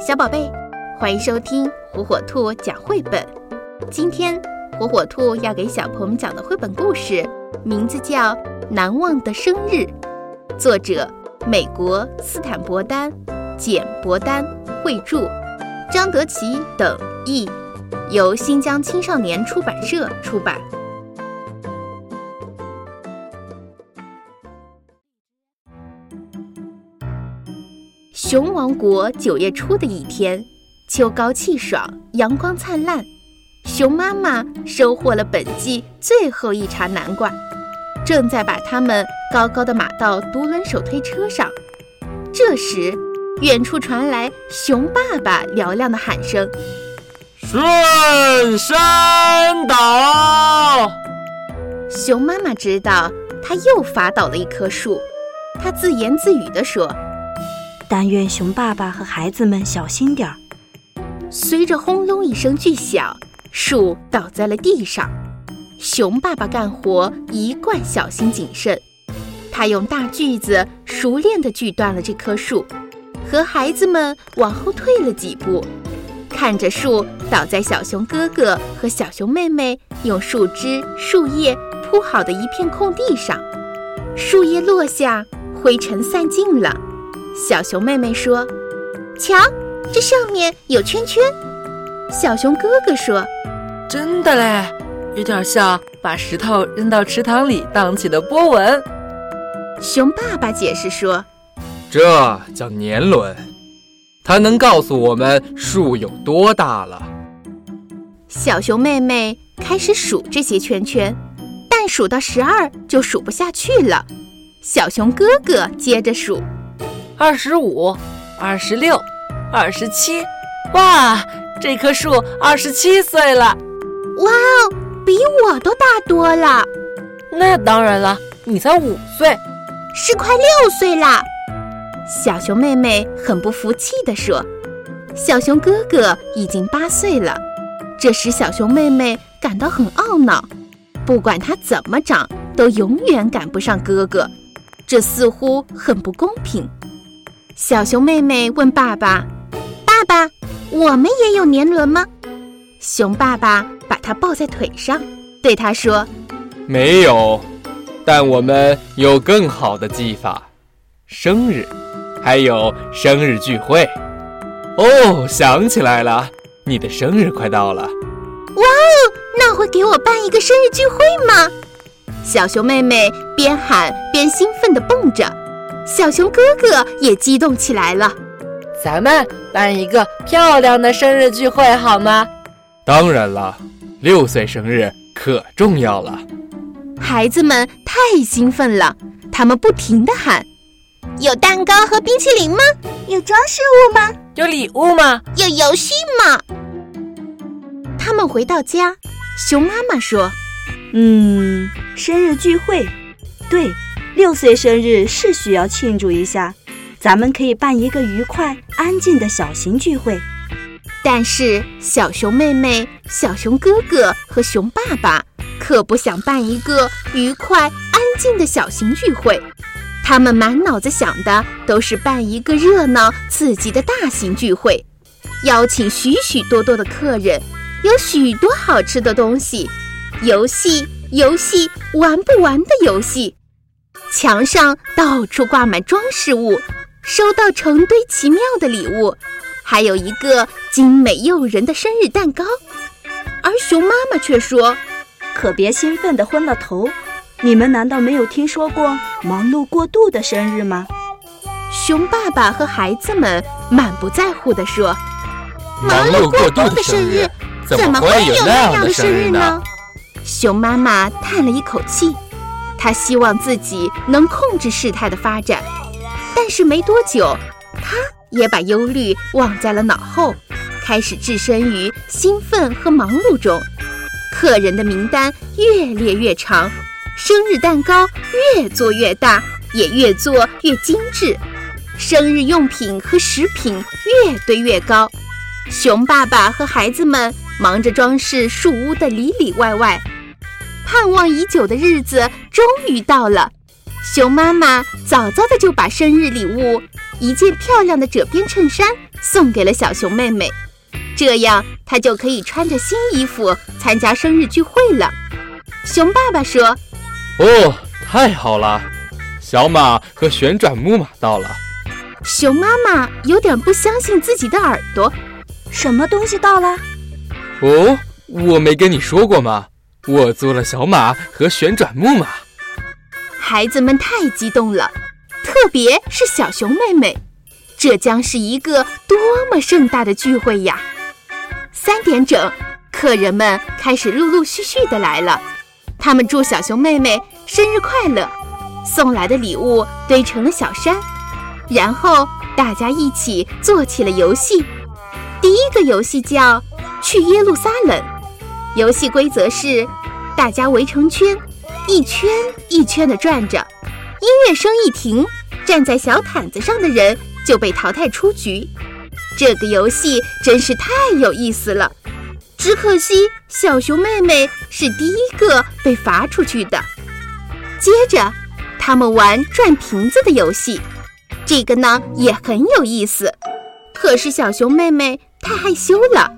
小宝贝，欢迎收听火火兔讲绘本。今天火火兔要给小朋友们讲的绘本故事，名字叫《难忘的生日》，作者美国斯坦伯丹、简伯丹绘著，张德奇等译，由新疆青少年出版社出版。熊王国九月初的一天，秋高气爽，阳光灿烂。熊妈妈收获了本季最后一茬南瓜，正在把它们高高的码到独轮手推车上。这时，远处传来熊爸爸嘹亮的喊声：“顺山倒！”熊妈妈知道他又伐倒了一棵树，他自言自语地说。但愿熊爸爸和孩子们小心点儿。随着轰隆一声巨响，树倒在了地上。熊爸爸干活一贯小心谨慎，他用大锯子熟练地锯断了这棵树，和孩子们往后退了几步，看着树倒在小熊哥哥和小熊妹妹用树枝、树叶铺好的一片空地上。树叶落下，灰尘散尽了。小熊妹妹说：“瞧，这上面有圈圈。”小熊哥哥说：“真的嘞，有点像把石头扔到池塘里荡起的波纹。”熊爸爸解释说：“这叫年轮，它能告诉我们树有多大了。”小熊妹妹开始数这些圈圈，但数到十二就数不下去了。小熊哥哥接着数。二十五，二十六，二十七，哇！这棵树二十七岁了，哇哦，比我都大多了。那当然了，你才五岁，是快六岁啦。小熊妹妹很不服气地说：“小熊哥哥已经八岁了。”这时小熊妹妹感到很懊恼，不管他怎么长，都永远赶不上哥哥，这似乎很不公平。小熊妹妹问爸爸：“爸爸，我们也有年轮吗？”熊爸爸把她抱在腿上，对她说：“没有，但我们有更好的记法，生日，还有生日聚会。哦，想起来了，你的生日快到了。哇哦，那会给我办一个生日聚会吗？”小熊妹妹边喊边兴奋地蹦着。小熊哥哥也激动起来了，咱们办一个漂亮的生日聚会好吗？当然了，六岁生日可重要了。孩子们太兴奋了，他们不停地喊：“有蛋糕和冰淇淋吗？有装饰物吗？有礼物吗？有游戏吗？”他们回到家，熊妈妈说：“嗯，生日聚会，对。”六岁生日是需要庆祝一下，咱们可以办一个愉快、安静的小型聚会。但是小熊妹妹、小熊哥哥和熊爸爸可不想办一个愉快、安静的小型聚会，他们满脑子想的都是办一个热闹、刺激的大型聚会，邀请许许多多的客人，有许多好吃的东西，游戏、游戏、玩不完的游戏。墙上到处挂满装饰物，收到成堆奇妙的礼物，还有一个精美诱人的生日蛋糕。而熊妈妈却说：“可别兴奋的昏了头！你们难道没有听说过忙碌过度的生日吗？”熊爸爸和孩子们满不在乎地说：“忙碌过度的生日怎么会有那样的生日呢？”熊妈妈叹了一口气。他希望自己能控制事态的发展，但是没多久，他也把忧虑忘在了脑后，开始置身于兴奋和忙碌中。客人的名单越列越长，生日蛋糕越做越大，也越做越精致，生日用品和食品越堆越高。熊爸爸和孩子们忙着装饰树屋的里里外外。盼望已久的日子终于到了，熊妈妈早早的就把生日礼物一件漂亮的褶边衬衫送给了小熊妹妹，这样她就可以穿着新衣服参加生日聚会了。熊爸爸说：“哦，太好了！小马和旋转木马到了。”熊妈妈有点不相信自己的耳朵，什么东西到了？哦，我没跟你说过吗？我做了小马和旋转木马。孩子们太激动了，特别是小熊妹妹，这将是一个多么盛大的聚会呀！三点整，客人们开始陆陆续续的来了，他们祝小熊妹妹生日快乐，送来的礼物堆成了小山。然后大家一起做起了游戏。第一个游戏叫“去耶路撒冷”，游戏规则是：大家围成圈，一圈一圈的转着。音乐声一停，站在小毯子上的人就被淘汰出局。这个游戏真是太有意思了，只可惜小熊妹妹是第一个被罚出去的。接着，他们玩转瓶子的游戏。这个呢也很有意思，可是小熊妹妹太害羞了，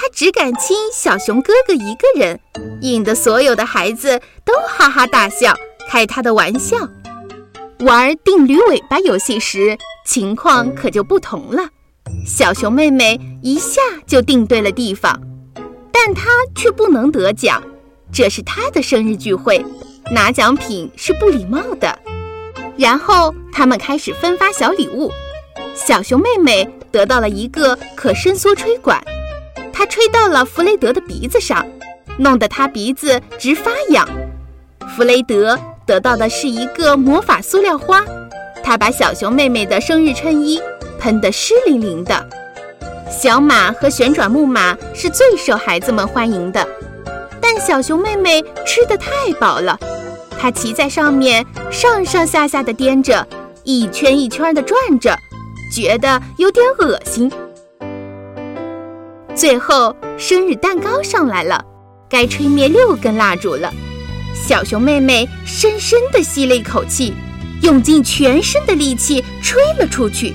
他只敢亲小熊哥哥一个人，引得所有的孩子都哈哈大笑，开他的玩笑。玩定驴尾巴游戏时，情况可就不同了，小熊妹妹一下就定对了地方，但她却不能得奖，这是她的生日聚会，拿奖品是不礼貌的。然后他们开始分发小礼物，小熊妹妹得到了一个可伸缩吹管，她吹到了弗雷德的鼻子上，弄得他鼻子直发痒。弗雷德得到的是一个魔法塑料花，他把小熊妹妹的生日衬衣喷得湿淋淋的。小马和旋转木马是最受孩子们欢迎的，但小熊妹妹吃得太饱了。他骑在上面，上上下下的颠着，一圈一圈的转着，觉得有点恶心。最后，生日蛋糕上来了，该吹灭六根蜡烛了。小熊妹妹深深地吸了一口气，用尽全身的力气吹了出去，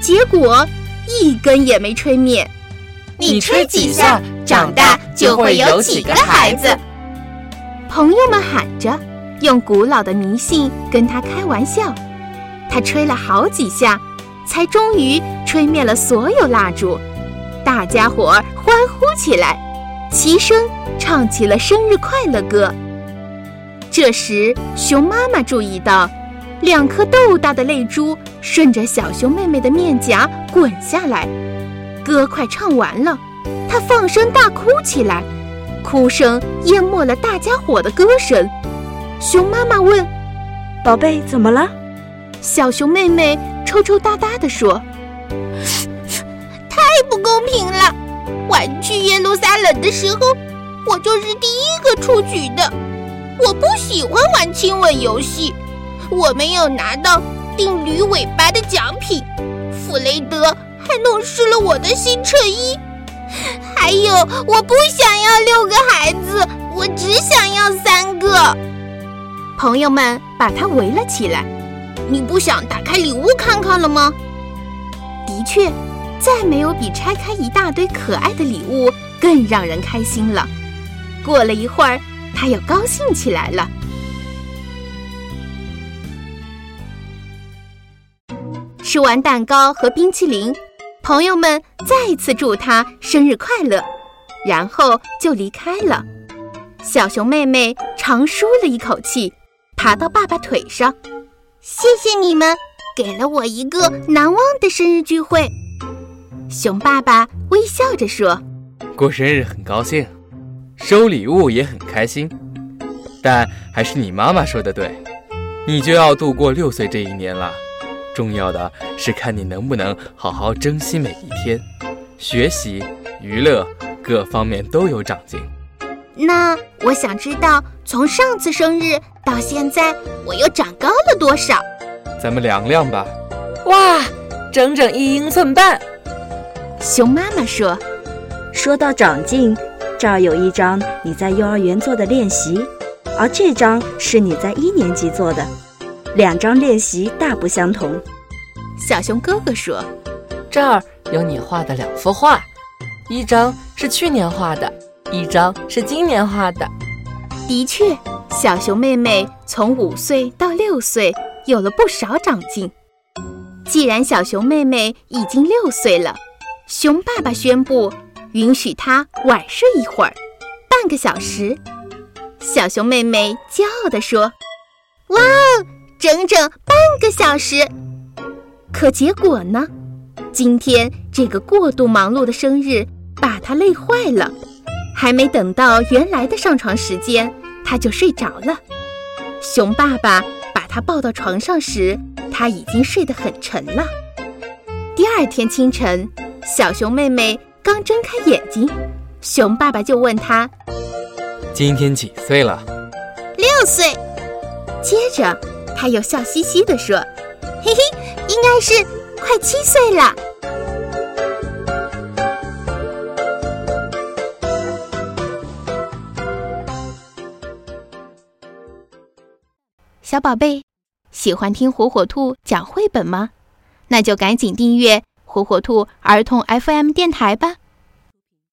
结果一根也没吹灭。你吹几下，长大就会有几个孩子。朋友们喊着。用古老的迷信跟他开玩笑，他吹了好几下，才终于吹灭了所有蜡烛。大家伙儿欢呼起来，齐声唱起了生日快乐歌。这时，熊妈妈注意到，两颗豆大的泪珠顺着小熊妹妹的面颊滚下来。歌快唱完了，她放声大哭起来，哭声淹没了大家伙的歌声。熊妈妈问：“宝贝，怎么了？”小熊妹妹抽抽搭搭地说：“太不公平了！玩去耶路撒冷的时候，我就是第一个出局的。我不喜欢玩亲吻游戏，我没有拿到定驴尾巴的奖品。弗雷德还弄湿了我的新衬衣。还有，我不想要六个孩子，我只想要三个。”朋友们把他围了起来。你不想打开礼物看看了吗？的确，再没有比拆开一大堆可爱的礼物更让人开心了。过了一会儿，他又高兴起来了。吃完蛋糕和冰淇淋，朋友们再次祝他生日快乐，然后就离开了。小熊妹妹长舒了一口气。爬到爸爸腿上，谢谢你们给了我一个难忘的生日聚会。熊爸爸微笑着说：“过生日很高兴，收礼物也很开心，但还是你妈妈说的对，你就要度过六岁这一年了。重要的是看你能不能好好珍惜每一天，学习、娱乐各方面都有长进。”那我想知道，从上次生日到现在，我又长高了多少？咱们量量吧。哇，整整一英寸半！熊妈妈说：“说到长进，这儿有一张你在幼儿园做的练习，而这张是你在一年级做的，两张练习大不相同。”小熊哥哥说：“这儿有你画的两幅画，一张是去年画的，一张是今年画的。”的确，小熊妹妹从五岁到六岁有了不少长进。既然小熊妹妹已经六岁了，熊爸爸宣布允许他晚睡一会儿，半个小时。小熊妹妹骄傲地说：“哇哦，整整半个小时！”可结果呢？今天这个过度忙碌的生日把他累坏了，还没等到原来的上床时间。他就睡着了。熊爸爸把他抱到床上时，他已经睡得很沉了。第二天清晨，小熊妹妹刚睁开眼睛，熊爸爸就问她：“今天几岁了？”“六岁。”接着他又笑嘻嘻地说：“嘿嘿，应该是快七岁了。”小宝贝，喜欢听火火兔讲绘本吗？那就赶紧订阅火火兔儿童 FM 电台吧。